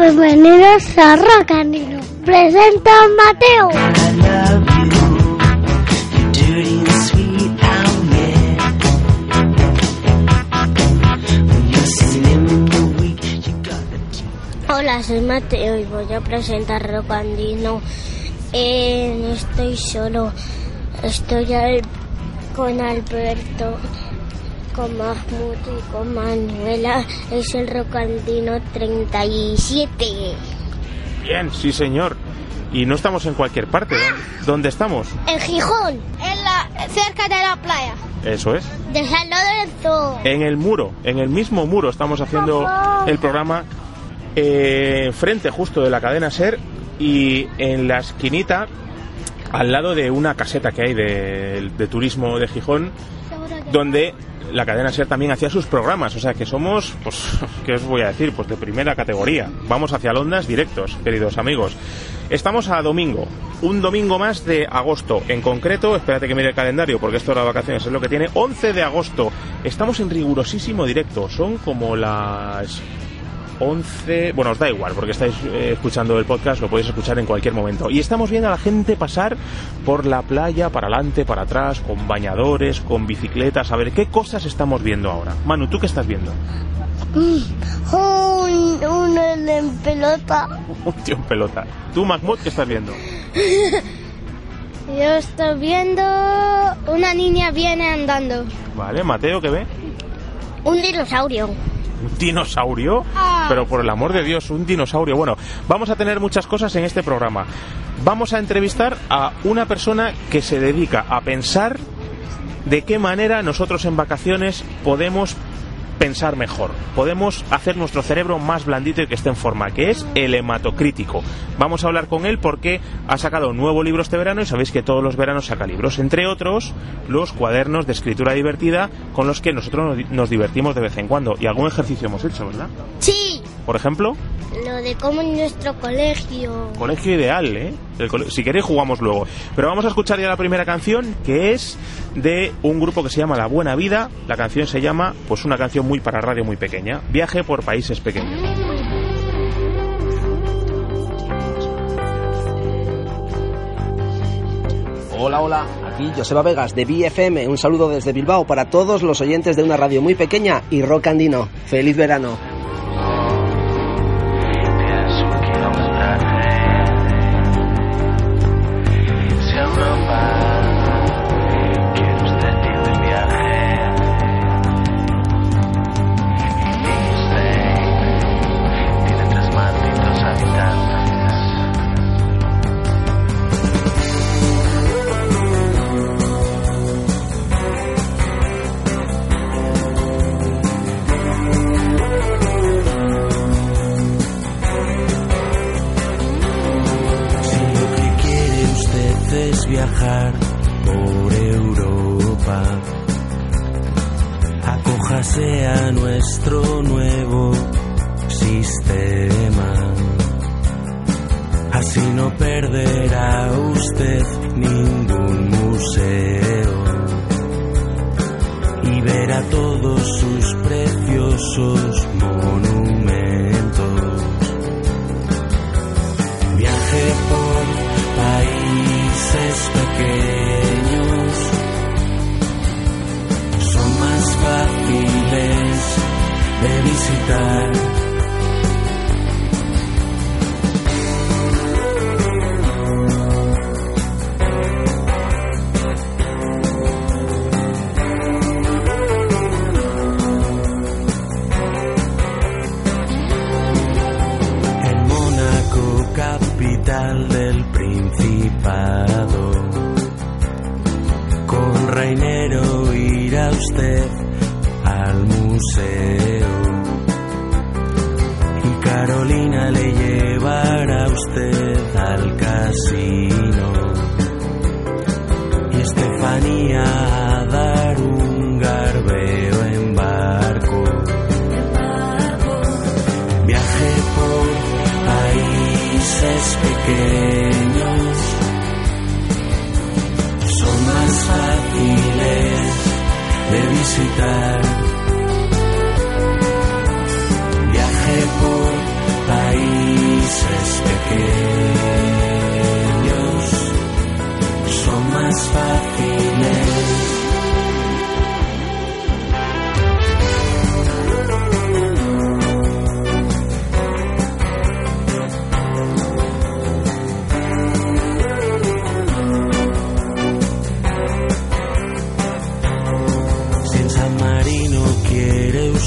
Bienvenidos a Rocanino. Presenta a Mateo. I love you. Dirty and sweet, yeah. And Hola, soy Mateo y voy a presentar Rocandino. Eh, no estoy solo, estoy al- con Alberto, con Mahmoud y con Manuela. Es el Rocandino 37. Bien, sí señor. Y no estamos en cualquier parte. ¿Dónde- ¿Dónde estamos? En Gijón, en la, cerca de la playa, Eso es. de San Lorenzo. En el muro, en el mismo muro estamos haciendo el programa eh, frente justo de la cadena Ser y en la esquinita al lado de una caseta que hay de, de turismo de Gijón donde la cadena Ser también hacía sus programas, o sea que somos, pues, ¿qué os voy a decir? Pues de primera categoría. Vamos hacia Londas directos, queridos amigos. Estamos a domingo, un domingo más de agosto. En concreto, espérate que mire el calendario, porque esto de las vacaciones es lo que tiene. 11 de agosto. Estamos en rigurosísimo directo. Son como las 11, bueno, os da igual porque estáis eh, escuchando el podcast, lo podéis escuchar en cualquier momento. Y estamos viendo a la gente pasar por la playa, para adelante, para atrás, con bañadores, con bicicletas. A ver, ¿qué cosas estamos viendo ahora? Manu, ¿tú qué estás viendo? Un, un en pelota. Un tío en pelota. ¿Tú, Mahmoud, qué estás viendo? Yo estoy viendo una niña viene andando. Vale, Mateo, ¿qué ve? Un dinosaurio. ¿Un dinosaurio? Pero por el amor de Dios, un dinosaurio. Bueno, vamos a tener muchas cosas en este programa. Vamos a entrevistar a una persona que se dedica a pensar de qué manera nosotros en vacaciones podemos pensar mejor, podemos hacer nuestro cerebro más blandito y que esté en forma, que es el hematocrítico. Vamos a hablar con él porque ha sacado un nuevo libro este verano y sabéis que todos los veranos saca libros, entre otros los cuadernos de escritura divertida con los que nosotros nos- divertimos de vez en cuando y algún ejercicio hemos hecho, ¿verdad? Sí, Por ejemplo, lo de cómo en nuestro colegio. colegio ideal, ¿eh? El si queréis jugamos luego. Pero vamos a escuchar ya la primera canción, que es de un grupo que se llama La Buena Vida. La canción se llama, pues una canción muy para radio muy pequeña, Viaje por países pequeños. Hola, hola, aquí Joseba Vegas de BFM. Un saludo desde Bilbao para todos los oyentes de una radio muy pequeña y rock andino. ¡Feliz verano! De visitar. Pequeños. Son más fáciles de visitar. Viaje por países pequeños. Son más fáciles.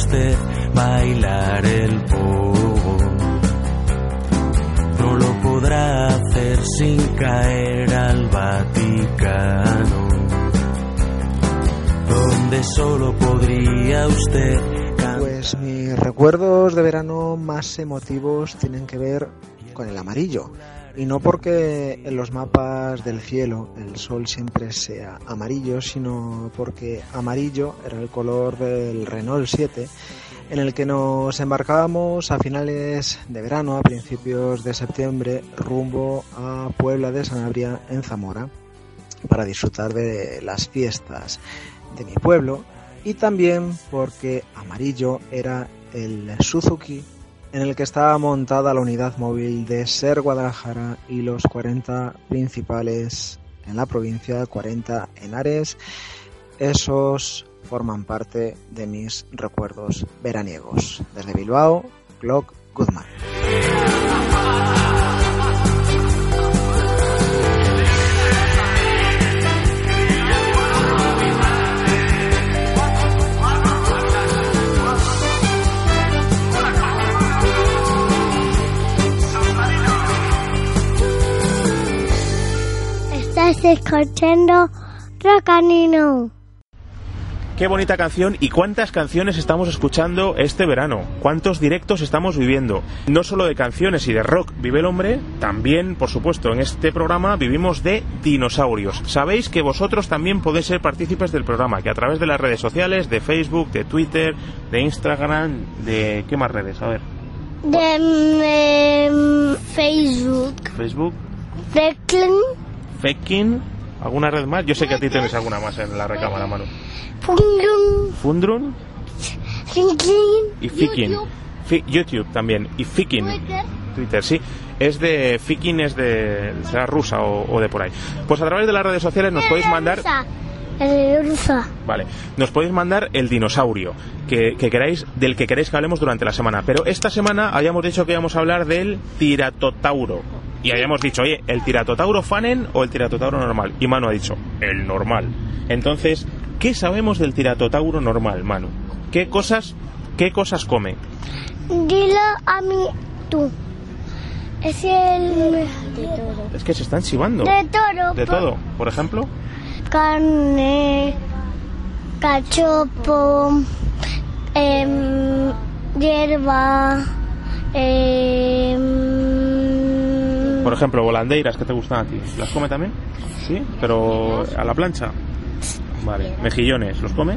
Usted bailar el pogo, no lo podrá hacer sin caer al Vaticano, donde solo podría usted. Pues mis recuerdos de verano más emotivos tienen que ver con el amarillo. Y no porque en los mapas del cielo el sol siempre sea amarillo, sino porque amarillo era el color del Renault 7 en el que nos embarcábamos a finales de verano, a principios de septiembre, rumbo a Puebla de Sanabria en Zamora para disfrutar de las fiestas de mi pueblo y también porque amarillo era el Suzuki en el que estaba montada la unidad móvil de Ser Guadalajara y los 40 principales en la provincia, 40 en Ares. Esos forman parte de mis recuerdos veraniegos. Desde Bilbao, Glock Guzmán. Estás escuchando Rocanino. Qué bonita canción y cuántas canciones estamos escuchando este verano, cuántos directos estamos viviendo. No solo de canciones y de rock vive el hombre, también, por supuesto, en este programa vivimos de dinosaurios. Sabéis que vosotros también podéis ser partícipes del programa, que a través de las redes sociales, de Facebook, de Twitter, de Instagram, de... ¿qué más redes? A ver. De mm, Facebook. Facebook, Declan. Fekin, ¿alguna red más? Yo sé que a ti tienes alguna más en la recámara, Manu. Fundrun Thinking. y Fikin. YouTube. También. Y Fikin. Twitter. Twitter, sí. Es de. Fikin es de. será rusa o, o de por ahí. Pues a través de las redes sociales nos podéis mandar. Rusa. El rusa. Vale, nos podéis mandar el dinosaurio que, que queráis, del que queréis que hablemos durante la semana. Pero esta semana habíamos dicho que íbamos a hablar del tiratotauro. Y habíamos dicho, oye, ¿el tiratotauro fanen o el tiratotauro normal? Y Manu ha dicho, el normal. Entonces, ¿qué sabemos del tiratotauro normal, Manu? ¿Qué cosas, qué cosas come? Dilo a mí tú. Es el de todo. Es que se están chivando. De todo. De todo. Por ejemplo, Carne, cachopo, em, hierba, em, por ejemplo, volandeiras que te gustan a ti. ¿Las come también? Sí, pero a la plancha. Vale. Mejillones, ¿los come?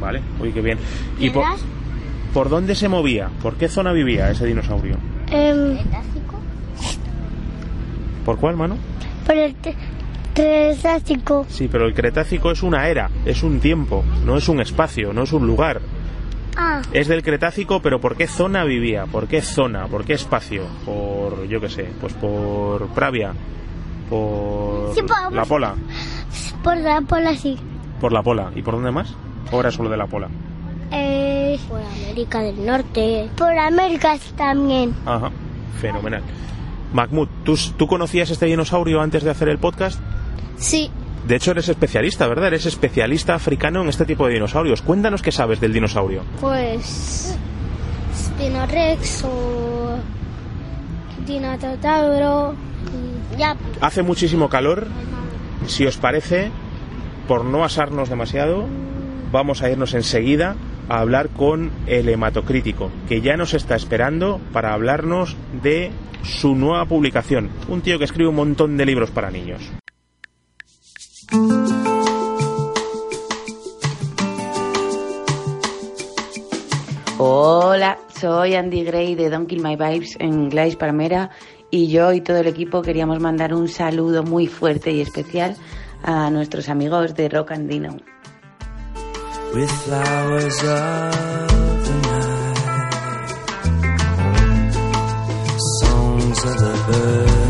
Vale, uy, qué bien. ¿Y por, por dónde se movía? ¿Por qué zona vivía ese dinosaurio? em, ¿Por cuál, mano? por el Cretácico. Sí, pero el Cretácico es una era, es un tiempo, no es un espacio, no es un lugar. Ah, Es del Cretácico, pero ¿por qué zona vivía? ¿Por qué zona? ¿Por qué espacio? Por, yo qué sé, pues por Pravia, por Sí, por- la Pola, por la por así. por la Pola. ¿Y por dónde más? ¿O era solo de la Pola? Eh, por América del Norte. Por América también. Ajá, fenomenal. Mahmoud, ¿tú, ¿tú conocías este dinosaurio antes de hacer el podcast? Sí. De hecho, eres especialista, ¿verdad? Eres especialista africano en este tipo de dinosaurios. Cuéntanos qué sabes del dinosaurio. Pues Spinorex o Ya, Hace muchísimo calor. Si os parece, por no asarnos demasiado, vamos a irnos enseguida a hablar con el hematocrítico, que ya nos está esperando para hablarnos de su nueva publicación. Un tío que escribe un montón de libros para niños. Hola, soy Andy Gray de Don't Kill My Vibes en Gladys Palmera y yo y todo el equipo queríamos mandar un saludo muy fuerte y especial a nuestros amigos de Rock Andino. with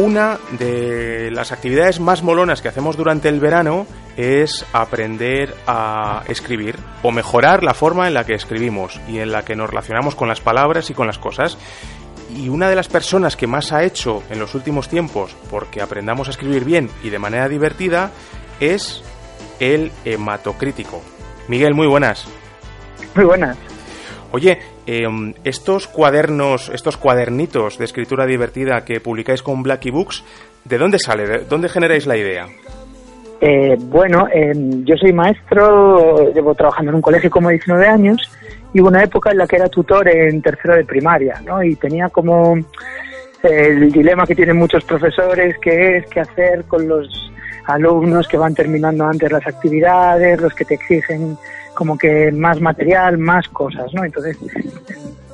una de las actividades más molonas que hacemos durante el verano es aprender a escribir o mejorar la forma en la que escribimos y en la que nos relacionamos con las palabras y con las cosas. Y una de las personas que más ha hecho en los últimos tiempos porque aprendamos a escribir bien y de manera divertida es el hematocrítico. Miguel, muy buenas. Muy buenas. Oye, eh, estos cuadernos, estos cuadernitos de escritura divertida que publicáis con Blacky Books, ¿de dónde sale? ¿De dónde generáis la idea? Eh, bueno, eh, yo soy maestro, llevo trabajando en un colegio como 19 años y hubo una época en la que era tutor en tercero de primaria, ¿no? Y tenía como el dilema que tienen muchos profesores, que es qué hacer con los alumnos que van terminando antes las actividades, los que te exigen como que más material, más cosas, ¿no? Entonces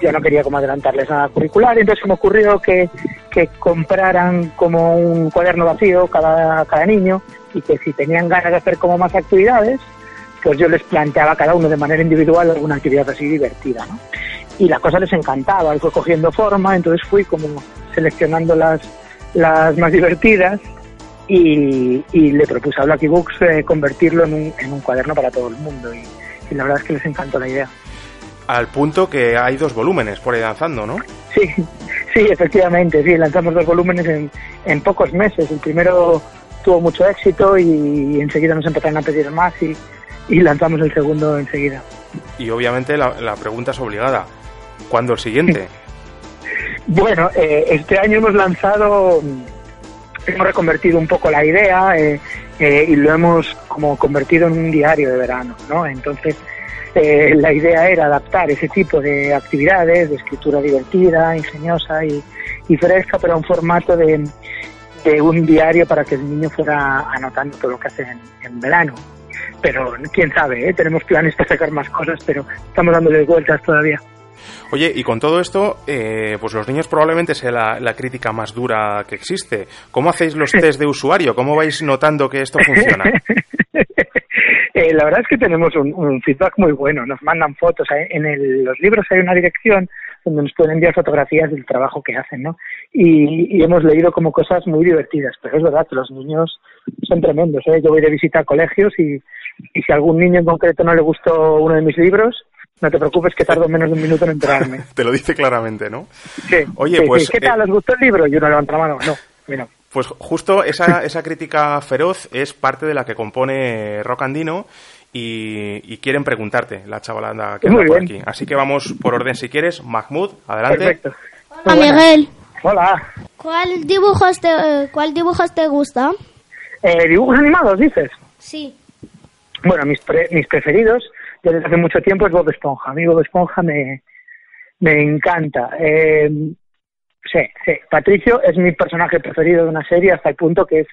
yo no quería como adelantarles nada curricular, entonces se me ocurrió que, que compraran como un cuaderno vacío cada, cada niño y que si tenían ganas de hacer como más actividades, pues yo les planteaba cada uno de manera individual alguna actividad así divertida, ¿no? Y la cosa les encantaba, fue cogiendo forma, entonces fui como seleccionando las, más divertidas y, le propuse a Blacky Books eh, convertirlo en un, en un cuaderno para todo el mundo y la verdad es que les encantó la idea. Al punto que hay dos volúmenes por ahí lanzando, ¿no? Sí, sí, efectivamente, sí, lanzamos dos volúmenes en, en pocos meses. El primero tuvo mucho éxito y enseguida nos empezaron a pedir más y, y lanzamos el segundo enseguida. Y obviamente la, la pregunta es obligada. ¿Cuándo el siguiente? Bueno, eh, este año hemos lanzado, hemos reconvertido un poco la idea eh, eh, y lo hemos como convertido en un diario de verano, ¿no? Entonces, eh, la idea era adaptar ese tipo de actividades, de escritura divertida, ingeniosa y, fresca, pero a un formato de, un diario para que el niño fuera anotando todo lo que hace en, en verano. Pero quién sabe, ¿eh? tenemos planes para sacar más cosas, pero estamos dándole vueltas todavía. Oye, y con todo esto, eh, pues los niños probablemente sea la, la crítica más dura que existe. ¿Cómo hacéis los test de usuario? ¿Cómo vais notando que esto funciona? Eh, la verdad es que tenemos un, un feedback muy bueno. Nos mandan fotos. En el- los libros hay una dirección donde nos pueden enviar fotografías del trabajo que hacen, ¿no? Y, y hemos leído como cosas muy divertidas. Pero es verdad que los niños son tremendos. ¿eh? Yo voy de visita a colegios y, y si a algún niño en concreto no le gustó uno de mis libros, no te preocupes que tardo menos de un minuto en enterarme. Te lo dice claramente, ¿no? Sí, Oye, sí, sí. pues, ¿Qué tal? eh, ¿Os gustó el libro? Y uno levanta la mano. No, mira. Pues justo esa, esa crítica feroz es parte de la que compone Rock Andino y, y quieren preguntarte, la chavalada que Muy anda por bien. aquí. Así que vamos por orden si quieres. Mahmoud, adelante. Perfecto. Hola Miguel, Hola. ¿cuál dibujos te, eh, cuál dibujos te gusta? Eh, ¿Dibujos animados, dices? Sí. Bueno, mis, pre- mis preferidos ya desde hace mucho tiempo es Bob Esponja. A mí Bob Esponja me, me encanta. Eh, sí, sí. Patricio es mi personaje preferido de una serie hasta el punto que es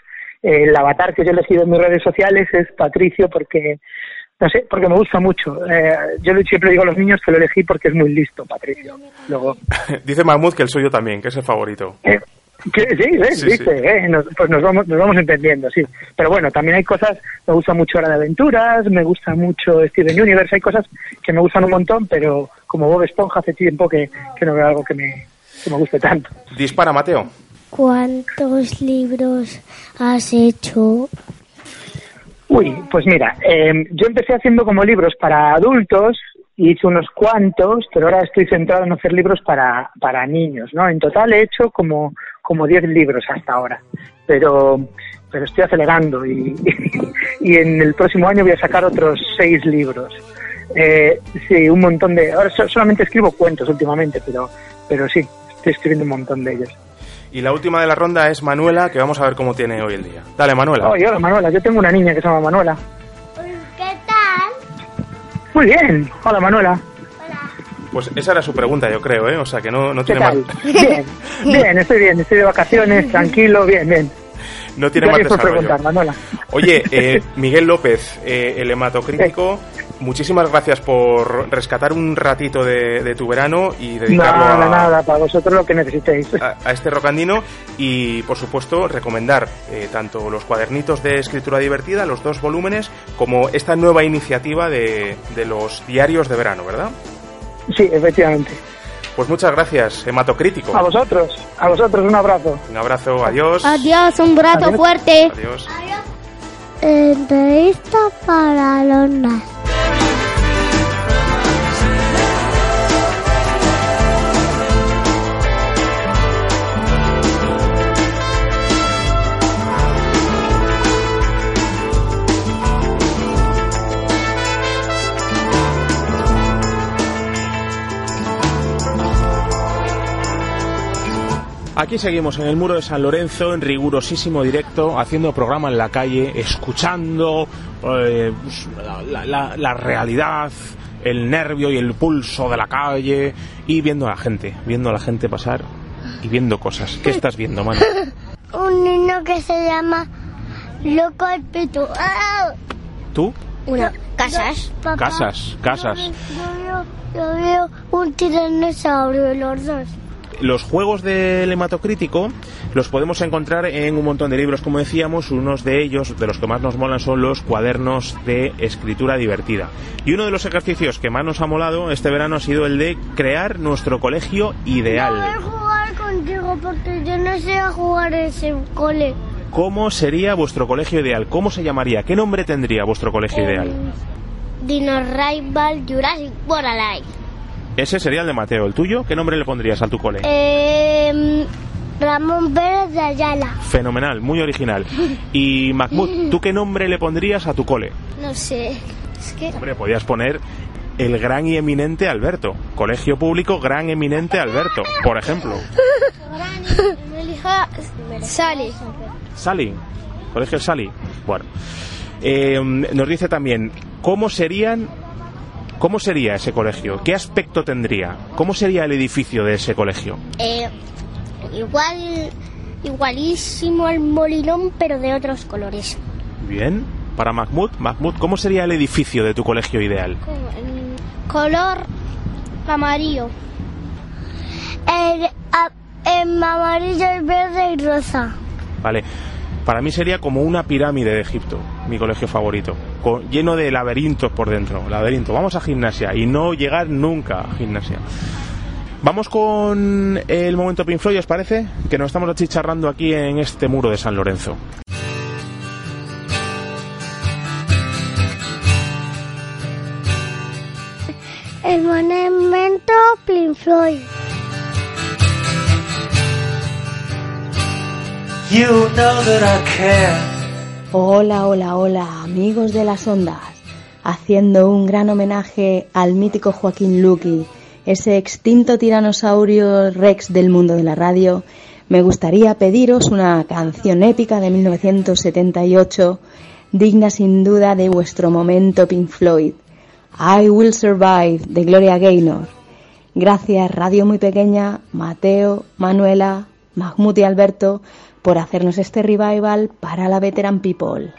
eh, el avatar que yo he elegido en mis redes sociales es Patricio porque, no sé, porque me gusta mucho. Eh, yo siempre digo a los niños que lo elegí porque es muy listo, Patricio. Luego, Dice Mahmoud que el suyo también, que es el favorito. eh, sí, ¿ves? Sí, ¿Viste? sí. eh, nos- pues nos vamos, nos vamos entendiendo, sí. Pero bueno, también hay cosas, me gusta mucho Hora de Aventuras, me gusta mucho Steven Universe, hay cosas que me gustan un montón, pero como Bob Esponja hace tiempo que, que no veo algo que me, que me guste tanto. Dispara, Mateo. ¿Cuántos libros has hecho? Uy, pues mira, eh, yo empecé haciendo como libros para adultos hice unos cuantos, pero ahora estoy centrado en hacer libros para, para niños, ¿no? En total he hecho como, como 10 libros hasta ahora, pero, pero estoy acelerando y, y en el próximo año voy a sacar otros 6 libros. Eh, sí, un montón de... Ahora so- solamente escribo cuentos últimamente, pero, pero sí, estoy escribiendo un montón de ellos. Y la última de la ronda es Manuela, que vamos a ver cómo tiene hoy el día. Dale, Manuela. Oye, hola Manuela, yo tengo una niña que se llama Manuela. Muy bien, hola Manuela. Pues esa era su pregunta, yo creo, ¿eh? O sea que no, no ¿Qué tiene tal? más, Bien, bien, estoy bien, estoy de vacaciones, tranquilo, bien, bien. no tiene más desarrollo. preguntar, Manuela. Oye, eh, Miguel López, eh, el hematocrítico, muchísimas gracias por rescatar un ratito de, de tu verano y dedicarlo Nada, a, nada, para vosotros lo que necesitéis. a- a este rocandino y, por supuesto, recomendar eh, tanto los cuadernitos de escritura divertida, los dos volúmenes, como esta nueva iniciativa de, de los diarios de verano, ¿verdad? Sí, efectivamente. Pues muchas gracias, hematocrítico. A vosotros, a vosotros un abrazo. Un abrazo, adiós. Adiós, un brazo Adiós. fuerte. Adiós. Entrevista para Thank you. Aquí seguimos en el muro de San Lorenzo, en rigurosísimo directo, haciendo programa en la calle, escuchando eh, pues, la, la- la- la realidad, el nervio y el pulso de la calle y viendo a la gente, viendo a la gente pasar y viendo cosas. ¿Qué estás viendo, mano? Un niño que se llama Loco el Pito. ¡Ah! ¿Tú? Una. Casas. Papá, Casas, casas. Yo veo, yo veo un tiranosaurio de los dos. Los juegos del hematocrítico los podemos encontrar en un montón de libros, como decíamos. Unos de ellos, de los que más nos molan, son los cuadernos de escritura divertida. Y uno de los ejercicios que más nos ha molado este verano ha sido el de crear nuestro colegio Voy a ideal. jugar contigo porque yo no sé jugar ese cole. ¿Cómo sería vuestro colegio ideal? ¿Cómo se llamaría? ¿Qué nombre tendría vuestro colegio ideal? Dino Rival Jurassic World Alive. Ese sería el de Mateo. ¿El tuyo? ¿Qué nombre le pondrías a tu cole? Eh, Ramón Pérez de Ayala. Fenomenal, muy original. Y Mahmoud, ¿tú qué nombre le pondrías a tu cole? No sé. Es que. Hombre, podías poner el gran y eminente Alberto. Colegio público Gran Eminente Alberto, por ejemplo. Sally. Sally. Colegio Sally. Bueno. Eh, nos dice también, ¿cómo serían... ¿Cómo sería ese colegio? ¿Qué aspecto tendría? ¿Cómo sería el edificio de ese colegio? Eh, igual. Igualísimo al molinón, pero de otros colores. Bien. Para Mahmoud, Mahmoud, ¿cómo sería el edificio de tu colegio ideal? Color amarillo. El, en amarillo, el verde y rosa. Vale. Para mí sería como una pirámide de Egipto, mi colegio favorito, con- lleno de laberintos por dentro. Laberinto. Vamos a gimnasia y no llegar nunca a gimnasia. Vamos con el momento Pink Floyd, ¿os parece? Que nos estamos achicharrando aquí en este muro de San Lorenzo. El monumento Pink Floyd. You know that I care. Hola, hola, hola, amigos de las ondas. Haciendo un gran homenaje al mítico Joaquín Luqui, ese extinto tiranosaurio rex del mundo de la radio, me gustaría pediros una canción épica de 1978, digna sin duda de vuestro momento Pink Floyd. I Will Survive de Gloria Gaynor. Gracias Radio Muy Pequeña, Mateo, Manuela, Mahmoud y Alberto por hacernos este revival para la Veteran People.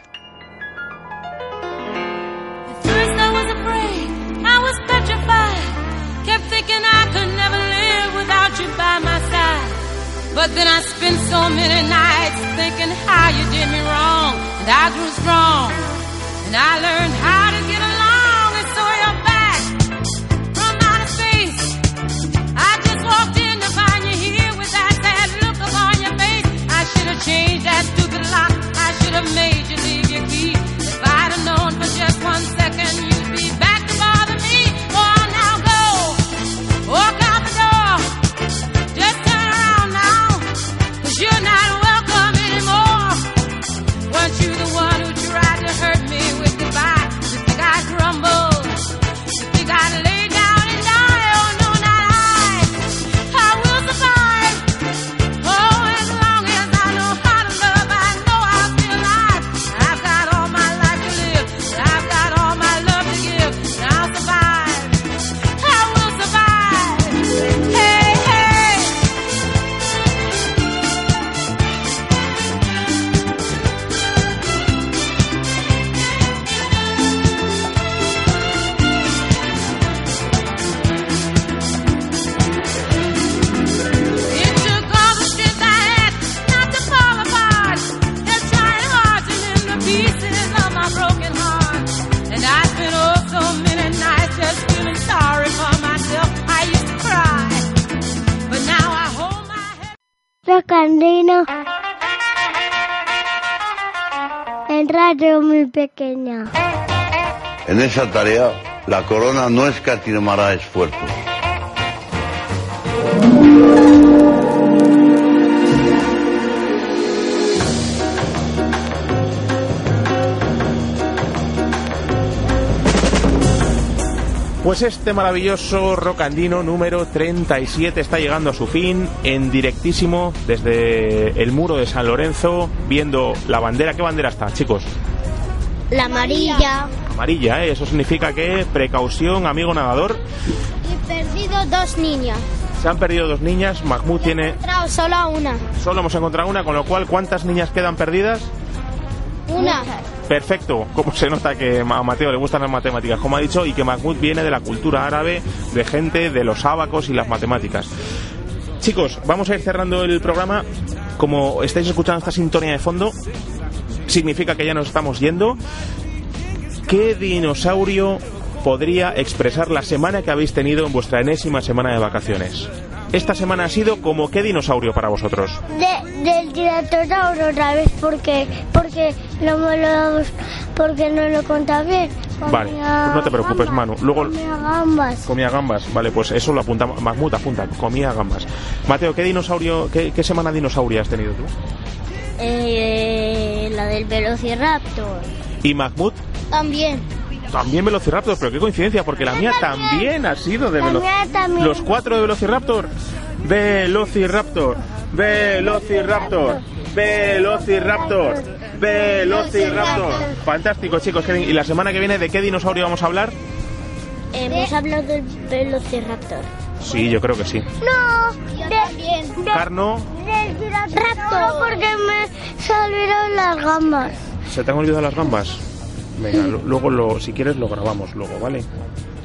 But then I spent so many nights thinking how you did me wrong. And I grew strong. And I learned how to a major league you'd. If I'd have known for just one Andino. En radio muy pequeña. En esa tarea, la corona no escatimará esfuerzos. Pues este maravilloso rocandino número 37 está llegando a su fin en directísimo desde el muro de San Lorenzo, viendo la bandera. ¿Qué bandera está, chicos? La amarilla. Amarilla, ¿eh? Eso significa que precaución, amigo nadador. Y perdido dos niñas. Se han perdido dos niñas, Mahmoud tiene... Encontrado solo una. Solo hemos encontrado una, con lo cual, ¿cuántas niñas quedan perdidas? Una. Perfecto, como se nota que a Mateo le gustan las matemáticas, como ha dicho, y que Mahmoud viene de la cultura árabe, de gente de los ábacos y las matemáticas. Chicos, vamos a ir cerrando el programa. Como estáis escuchando esta sintonía de fondo, significa que ya nos estamos yendo. ¿Qué dinosaurio podría expresar la semana que habéis tenido en vuestra enésima semana de vacaciones? Esta semana ha sido como qué dinosaurio para vosotros. De, del tiranosaurio otra vez porque porque no me lo porque no lo contaba bien. Vale, pues no te preocupes, Manu. Luego Comía gambas. comía gambas. Vale, pues eso lo apunta Mahmoud, apunta, comía gambas. Mateo, ¿qué dinosaurio, qué, qué semana dinosauria has tenido tú? Eh, la del velociraptor. Y Mahmoud También. También Velociraptor, pero qué coincidencia, porque la mía también ha sido de Velociraptor. también. Los cuatro de Velociraptor. Velociraptor. Velociraptor. Velociraptor. Velociraptor. Fantástico, chicos. ¿Y la semana que viene de qué dinosaurio vamos a hablar? Hemos hablado del velociraptor. Sí, yo creo que sí. No, de, de, Carno, del tiranosaurio porque me salieron las gambas. ¿se te han olvidado las gambas? Venga, lo- luego lo, si quieres lo grabamos luego, ¿vale?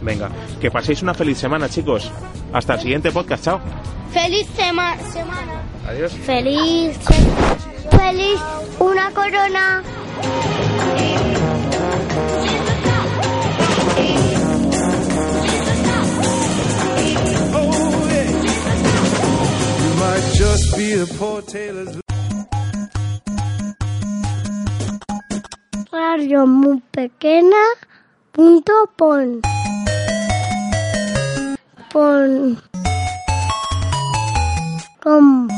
Venga, que paséis una feliz semana, chicos. Hasta el siguiente podcast, chao. Feliz sema- semana. Adiós. Feliz. Feliz una corona. You might just be a poor tailor's Radio muy pequeña. Punto pon. Pon. Com.